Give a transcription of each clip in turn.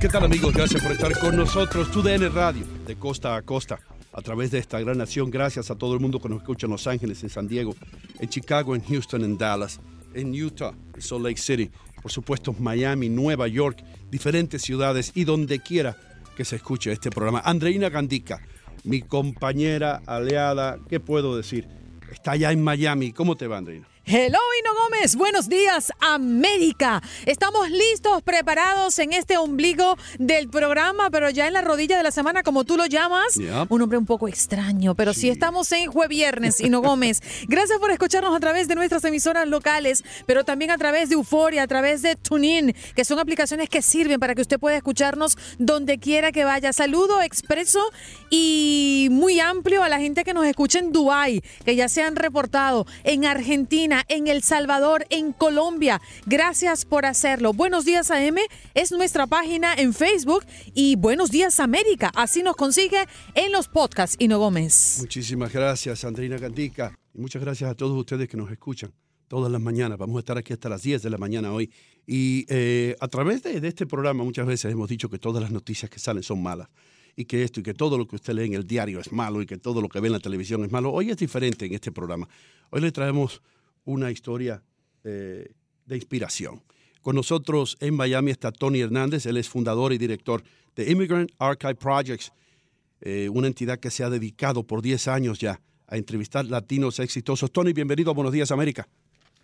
¿Qué tal amigos? Gracias por estar con nosotros. TUDN Radio, de costa a costa, a través de esta gran nación. Gracias a todo el mundo que nos escucha en Los Ángeles, en San Diego, en Chicago, en Houston, en Dallas, en Utah, en Salt Lake City, por supuesto Miami, Nueva York, diferentes ciudades y donde quiera que se escuche este programa. Andreina Gandica, mi compañera aliada, ¿qué puedo decir? Está allá en Miami. ¿Cómo te va, Andreina? Hello, Gómez. Buenos días, América. Estamos listos, preparados en este ombligo del programa, pero ya en la rodilla de la semana, como tú lo llamas. Un hombre un poco extraño, pero sí, estamos en Jue Viernes, Hino Gómez. Gracias por escucharnos a través de nuestras emisoras locales, pero también a través de Euforia, a través de TuneIn, que son aplicaciones que sirven para que usted pueda escucharnos donde quiera que vaya. Saludo expreso y muy amplio a la gente que nos escucha en Dubái, que ya se han reportado, en Argentina, en El Salvador, en Colombia. Gracias por hacerlo. Buenos días AM es nuestra página en Facebook y Buenos días América. Así nos consigue en los podcasts, Hino Gómez. Muchísimas gracias, Andreina Gandica. Y muchas gracias a todos ustedes que nos escuchan todas las mañanas. Vamos a estar aquí hasta las 10 de la mañana hoy. Y eh, a través de, de este programa muchas veces hemos dicho que todas las noticias que salen son malas y que esto y que todo lo que usted lee en el diario es malo y que todo lo que ve en la televisión es malo. Hoy es diferente en este programa. Hoy le traemos una historia eh, de inspiración. Con nosotros en Miami está Tony Hernández, él es fundador y director de Immigrant Archive Projects, eh, una entidad que se ha dedicado por 10 años ya a entrevistar latinos exitosos. Tony, bienvenido a Buenos Días América.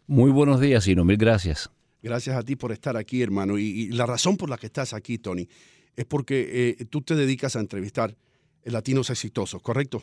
Muy buenos días, Sino, mil gracias. Gracias a ti por estar aquí, hermano. Y, y la razón por la que estás aquí, Tony, es porque eh, tú te dedicas a entrevistar latinos exitosos, ¿correcto?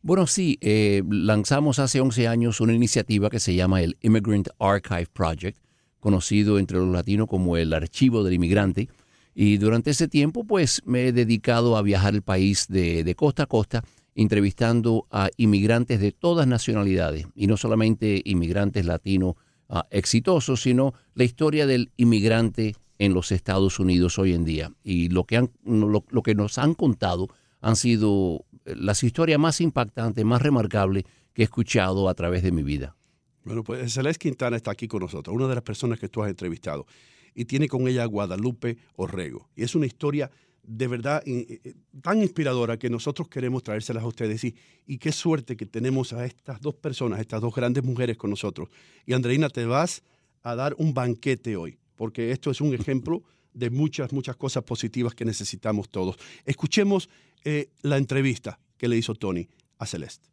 Bueno, sí, eh, lanzamos hace 11 años una iniciativa que se llama el Immigrant Archive Project, conocido entre los latinos como el Archivo del Inmigrante. Y durante ese tiempo, pues me he dedicado a viajar el país de, costa a costa, entrevistando a inmigrantes de todas nacionalidades, y no solamente inmigrantes latinos ah, exitosos, sino la historia del inmigrante en los Estados Unidos hoy en día. Y lo que, han, lo que nos han contado han sido las historias más impactantes, más remarcables que he escuchado a través de mi vida. Bueno, pues Celeste Quintana está aquí con nosotros, una de las personas que tú has entrevistado, y tiene con ella a Guadalupe Orrego. Y es una historia de verdad eh, eh, tan inspiradora que nosotros queremos traérselas a ustedes. Y, y qué suerte que tenemos a estas dos personas, estas dos grandes mujeres con nosotros. Y Andreina, te vas a dar un banquete hoy, porque esto es un ejemplo de muchas, muchas cosas positivas que necesitamos todos. Escuchemos eh, la entrevista que le hizo Tony a Celeste.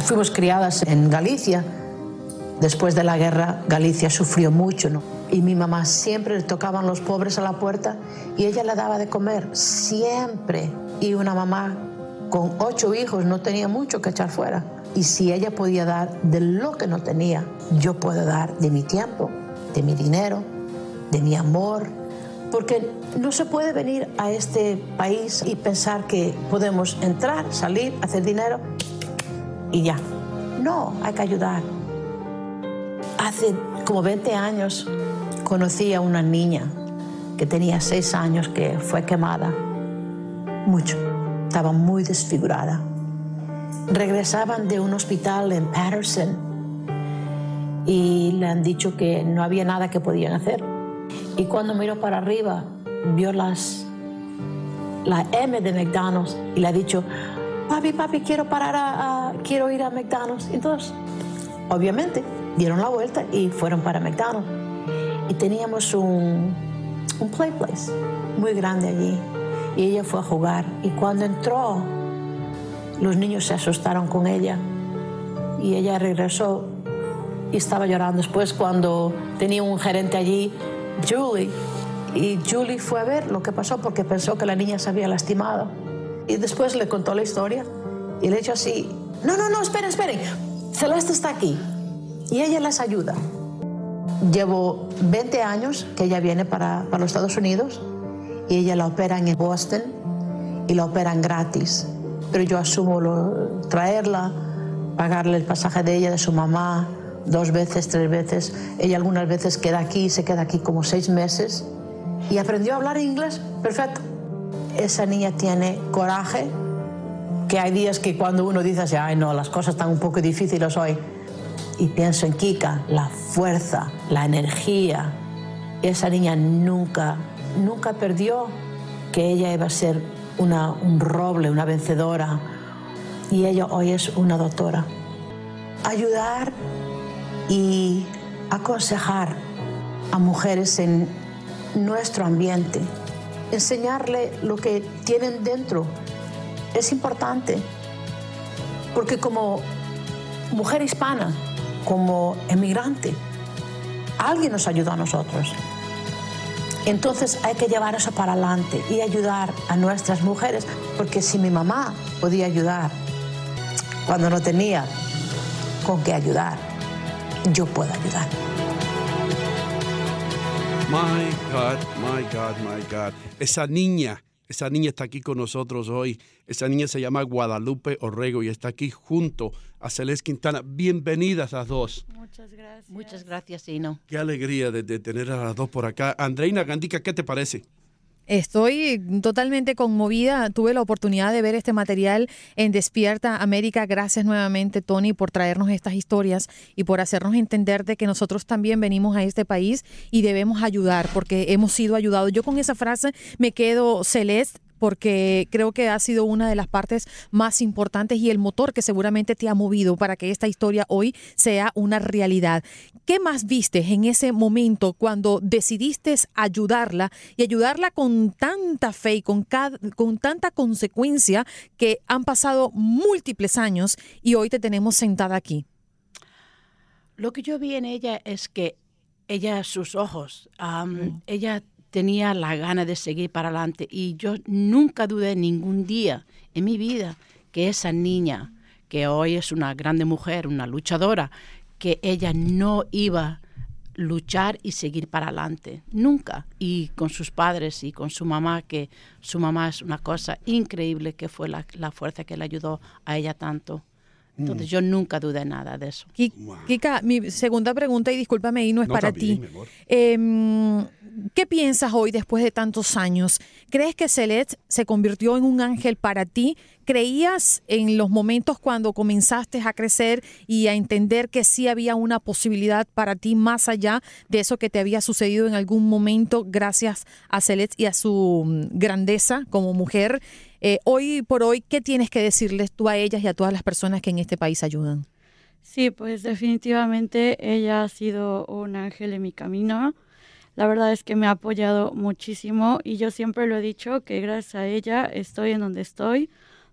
Fuimos criadas en Galicia. Después de la guerra, Galicia sufrió mucho, ¿no? Y mi mamá siempre le tocaban los pobres a la puerta y ella le daba de comer, siempre. Y una mamá con ocho hijos no tenía mucho que echar fuera. Y si ella podía dar de lo que no tenía, yo puedo dar de mi tiempo, de mi dinero, de mi amor, porque no se puede venir a este país y pensar que podemos entrar, salir, hacer dinero y ya. No, hay que ayudar. Hace como 20 años conocí a una niña que tenía 6 años que fue quemada mucho. Estaba muy desfigurada. Regresaban de un hospital en Patterson y le han dicho que no había nada que podían hacer. Y cuando miró para arriba, vio las, la M de McDonald's y le ha dicho, papi, papi, quiero parar a, quiero ir a McDonald's. Entonces, obviamente, dieron la vuelta y fueron para McDonald's. Y teníamos un, un play place muy grande allí. Y ella fue a jugar. Y cuando entró, los niños se asustaron con ella. Y ella regresó y estaba llorando. Después, cuando tenía un gerente allí, Julie, y Julie fue a ver lo que pasó porque pensó que la niña se había lastimado. Y después le contó la historia y le dijo así, no, no, no, esperen, esperen, Celeste está aquí y ella les ayuda. Llevo 20 años que ella viene para, para los Estados Unidos y ella la operan en Boston y la operan gratis. Pero yo asumo traerla, pagarle el pasaje de ella, de su mamá, dos veces, tres veces. Ella algunas veces queda aquí, se queda aquí como seis meses y aprendió a hablar inglés perfecto. Esa niña tiene coraje, que hay días que cuando uno dice así, ay no, las cosas están un poco difíciles hoy, y pienso en Kika, la fuerza, la energía. Esa niña nunca, nunca perdió que ella iba a ser una, un roble, una vencedora, y ella hoy es una doctora. Ayudar y aconsejar a mujeres en nuestro ambiente, enseñarle lo que tienen dentro. Es importante, porque como mujer hispana, como emigrante, alguien nos ayudó a nosotros. Entonces hay que llevar eso para adelante y ayudar a nuestras mujeres, porque si mi mamá podía ayudar cuando no tenía con qué ayudar, yo puedo ayudar. My God, my God, my God. Esa niña, esa niña está aquí con nosotros hoy. Esa niña se llama Guadalupe Orrego y está aquí junto a Celeste Quintana. Bienvenidas las dos. Muchas gracias. Muchas gracias, Ino. Qué alegría de, de tener a las dos por acá. Andreina Gandica, ¿qué te parece? Estoy totalmente conmovida. Tuve la oportunidad de ver este material en Despierta América. Gracias nuevamente, Tony, por traernos estas historias y por hacernos entender de que nosotros también venimos a este país y debemos ayudar porque hemos sido ayudados. Yo con esa frase me quedo, Celeste, porque creo que ha sido una de las partes más importantes y el motor que seguramente te ha movido para que esta historia hoy sea una realidad. ¿Qué más viste en ese momento cuando decidiste ayudarla y ayudarla con tanta fe y con, con tanta consecuencia que han pasado múltiples años y hoy te tenemos sentada aquí? Lo que yo vi en ella es que ella, sus ojos, ella tenía la gana de seguir para adelante y yo nunca dudé ningún día en mi vida que esa niña, que hoy es una grande mujer, una luchadora, que ella no iba a luchar y seguir para adelante, nunca. Y con sus padres y con su mamá, que su mamá es una cosa increíble, que fue la, fuerza que le ayudó a ella tanto. Entonces mm. yo nunca dudé nada de eso. Kika, mi segunda pregunta, y discúlpame, y no es para ti. ¿Qué piensas hoy después de tantos años? ¿Crees que Celeste se convirtió en un ángel para ti? ¿Creías en los momentos cuando comenzaste a crecer y a entender que sí había una posibilidad para ti más allá de eso que te había sucedido en algún momento gracias a Celeste y a su mm, grandeza como mujer? Eh, hoy por hoy, ¿qué tienes que decirles tú a ellas y a todas las personas que en este país ayudan? Sí, pues definitivamente ella ha sido un ángel en mi camino la verdad es que me ha apoyado muchísimo y yo siempre lo he dicho que gracias a ella estoy en donde estoy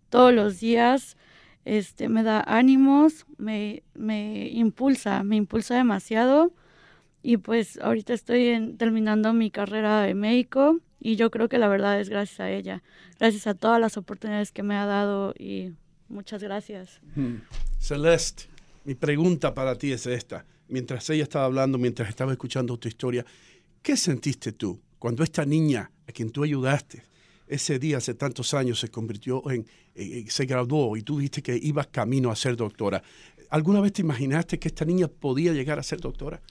todos los días. Este, me da ánimos, me, me impulsa, me impulsa demasiado. Y pues ahorita estoy terminando mi carrera de médico y yo creo que la verdad es gracias a ella, gracias a todas las oportunidades que me ha dado y muchas gracias. Hmm. Celeste, mi pregunta para ti es esta. Mientras ella estaba hablando, mientras estaba escuchando tu historia, ¿Qué sentiste tú cuando esta niña a quien tú ayudaste ese día hace tantos años se convirtió en, se graduó y tú dijiste que ibas camino a ser doctora? ¿Alguna vez te imaginaste que esta niña podía llegar a ser doctora?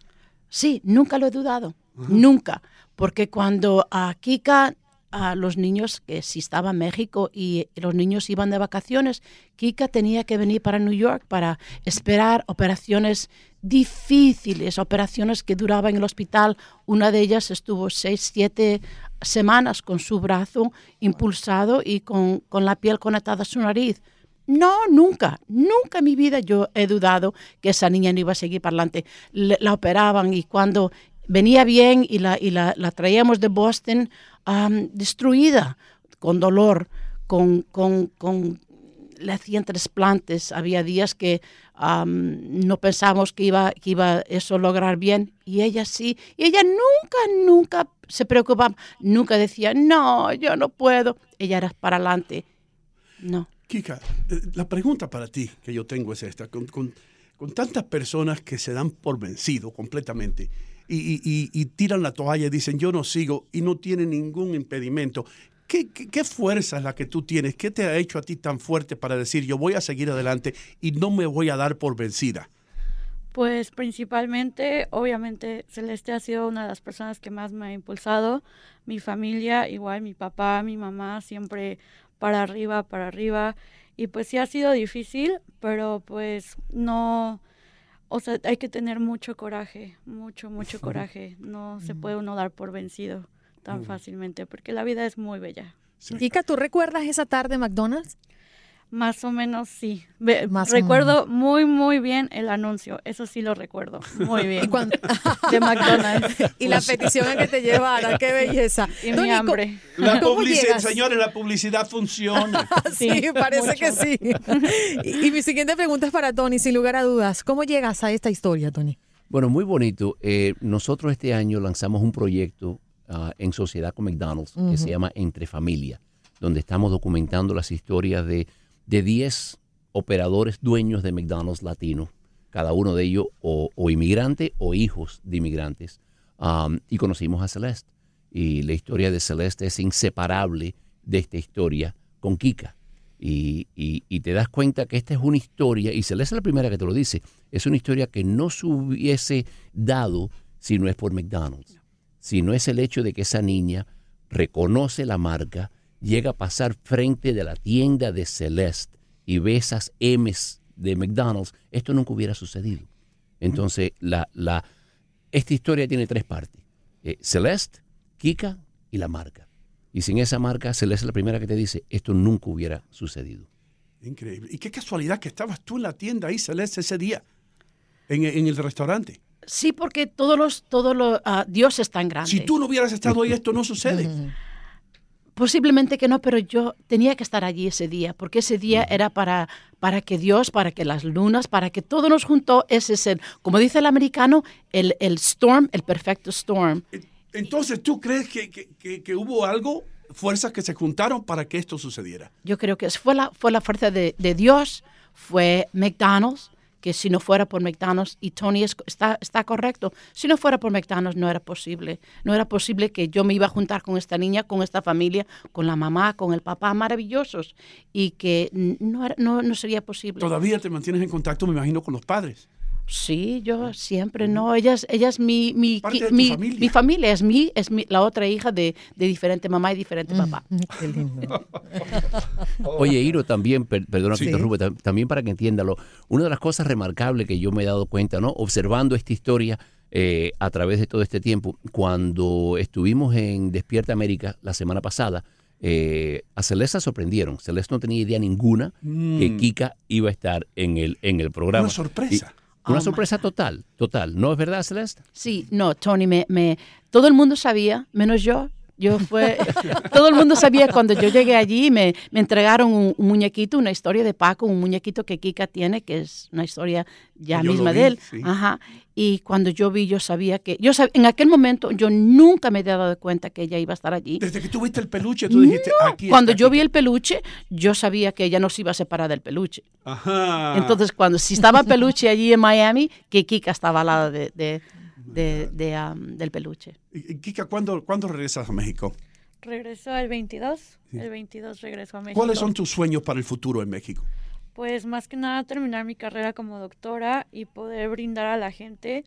Sí, nunca lo he dudado, nunca, porque cuando a Kika a los niños, que si estaba en México y los niños iban de vacaciones, Kika tenía que venir para New York para esperar operaciones difíciles, operaciones que duraban en el hospital. Una de ellas estuvo seis, siete semanas con su brazo impulsado y con, con la piel conectada a su nariz. No, nunca, nunca en mi vida yo he dudado que esa niña no iba a seguir para adelante. Le- La operaban y cuando venía bien y la, y la, la traíamos de Boston am, destruida, con dolor, con, con, con le hacían trasplantes. Había días que no pensábamos que iba, que iba eso lograr bien y ella sí. Y ella nunca, nunca se preocupaba, nunca decía, no, yo no puedo. Ella era para adelante. No. Kika, eh, la pregunta para ti que yo tengo es esta. Con, con- con tantas personas que se dan por vencido completamente y- y tiran la toalla y dicen yo no sigo y no tienen ningún impedimento, ¿qué, qué, qué fuerza es la que tú tienes? ¿Qué te ha hecho a ti tan fuerte para decir yo voy a seguir adelante y no me voy a dar por vencida? Pues principalmente, obviamente, Celeste ha sido una de las personas que más me ha impulsado. Mi familia, igual mi papá, mi mamá, siempre para arriba, para arriba. Y pues sí ha sido difícil, pero pues no, o sea, hay que tener mucho coraje, mucho, mucho coraje. No se puede uno dar por vencido tan fácilmente, porque la vida es muy bella. Kika, ¿tú recuerdas esa tarde McDonald's? Más o menos sí. Más recuerdo muy, muy bien el anuncio. Eso sí lo recuerdo. Muy bien. Y cuando- De McDonald's. y la petición a que te llevara, qué belleza. Y Tony, mi ¿cómo- hambre. La ¿Cómo publicidad, señores, la publicidad funciona. Sí, Sí, parece mucho. que sí. Y, y mi siguiente pregunta es para Tony, sin lugar a dudas. ¿Cómo llegas a esta historia, Tony? Bueno, muy bonito. Eh, nosotros este año lanzamos un proyecto ah, en sociedad con McDonald's que se llama Entre Familia, donde estamos documentando las historias de, de 10 operadores dueños de McDonald's latinos, cada uno de ellos o, o inmigrante o hijos de inmigrantes. Um, y conocimos a Celeste. Y la historia de Celeste es inseparable de esta historia con Kika. Y, y- y te das cuenta que esta es una historia, y Celeste es la primera que te lo dice, es una historia que no se hubiese dado si no es por McDonald's, si no es el hecho de que esa niña reconoce la marca, llega a pasar frente de la tienda de Celeste y ve esas M's de McDonald's, esto nunca hubiera sucedido. Entonces, la, la, esta historia tiene tres partes. Eh, Celeste, Kika y la marca. Y sin esa marca, Celeste es la primera que te dice, esto nunca hubiera sucedido. Increíble. Y qué casualidad que estabas tú en la tienda ahí, Celeste, ese día, en el restaurante. Sí, porque todos los, todos los, ah, Dios es tan grande. Si tú no hubieras estado ahí, esto no sucede. Posiblemente que no, pero yo tenía que estar allí ese día, porque ese día era para, para que Dios, para que las lunas, para que todo nos juntó. Ese es el, como dice el americano, el, el storm, el perfecto storm. Entonces, ¿tú crees que, que- que- que hubo algo, fuerzas que se juntaron para que esto sucediera? Yo creo que fue la, fue la fuerza de, de Dios, fue McDonald's, que si no fuera por McDonald's, y Tony es- está, está correcto, si no fuera por McDonald's no era posible. No era posible que yo me iba a juntar con esta niña, con esta familia, con la mamá, con el papá, maravillosos, y que no, era- no, no sería posible. Todavía te mantienes en contacto, me imagino, con los padres. Sí, yo siempre no. Ella es, ella es mi, mi, Parte qui- de tu mi, familia. mi familia, es mi, es mi, la otra hija de, de diferente mamá y diferente papá. Qué lindo. Oye, Iro, también, per- perdona que Sí. interrumpa, tam- también para que entiéndalo, una de las cosas remarcables que yo me he dado cuenta, ¿no? Observando esta historia eh, a través de todo este tiempo, cuando estuvimos en Despierta América la semana pasada, eh, a Celeste la sorprendieron. Celeste no tenía idea ninguna que Kika iba a estar en el, en el programa. Una sorpresa. Una Oh, sorpresa total, total. ¿No es verdad, Celeste? Sí, no, Tony, me, me, todo el mundo sabía, menos yo. Yo fue, todo el mundo sabía cuando yo llegué allí, me, me entregaron un, un muñequito, una historia de Paco, un muñequito que Kika tiene, que es una historia ya Yo misma vi, de él. sí. Ajá. Y cuando yo vi, yo sabía que, yo sab- en aquel momento yo nunca me había dado cuenta que ella iba a estar allí. Desde que tú viste el peluche, tú dijiste, aquí Cuando yo Kika". vi el peluche, yo sabía que ella no se iba a separar del peluche. Ajá. Entonces, cuando si estaba peluche allí en Miami, que Kika estaba al lado de, de- de- de, am, del peluche. Kika, ¿cuándo, ¿cuándo regresas a México? Regresó el 22. El 22 regresó a México. ¿Cuáles son tus sueños para el futuro en México? Pues más que nada terminar mi carrera como doctora y poder brindar a la gente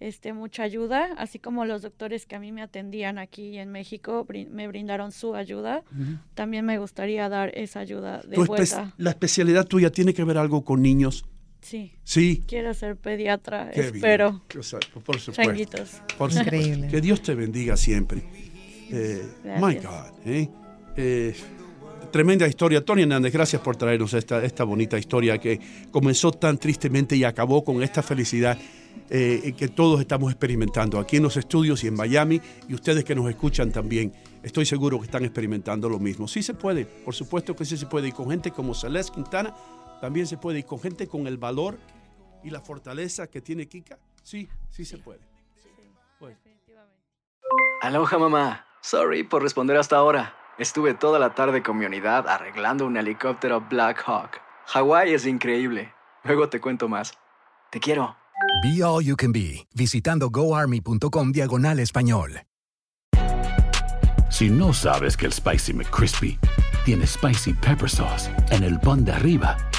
este, mucha ayuda, así como los doctores que a mí me atendían aquí en México me brindaron su ayuda, también me gustaría dar esa ayuda de vuelta. ¿La especialidad tuya tiene que ver algo con niños? Sí. Sí. Quiero ser pediatra, espero. por supuesto. Por Increíble. Que Dios te bendiga siempre. Eh, my God. ¿eh? Eh, tremenda historia. Tony Hernández, gracias por traernos esta, esta bonita historia que comenzó tan tristemente y acabó con esta felicidad eh, que todos estamos experimentando aquí en los estudios y en Miami y ustedes que nos escuchan también. Estoy seguro que están experimentando lo mismo. Sí se puede, por supuesto que sí se puede. Y con gente como Celeste Quintana también se puede. Y con gente con el valor y la fortaleza que tiene Kika, sí, sí se puede. Aloha mamá. Sorry por responder hasta ahora. Estuve toda la tarde con mi unidad arreglando un helicóptero Black Hawk. Hawái es increíble. Luego te cuento más. Te quiero. Be All You Can Be, visitando goarmy.com diagonal español. Si no sabes que el Spicy McCrispy tiene Spicy Pepper Sauce en el pan de arriba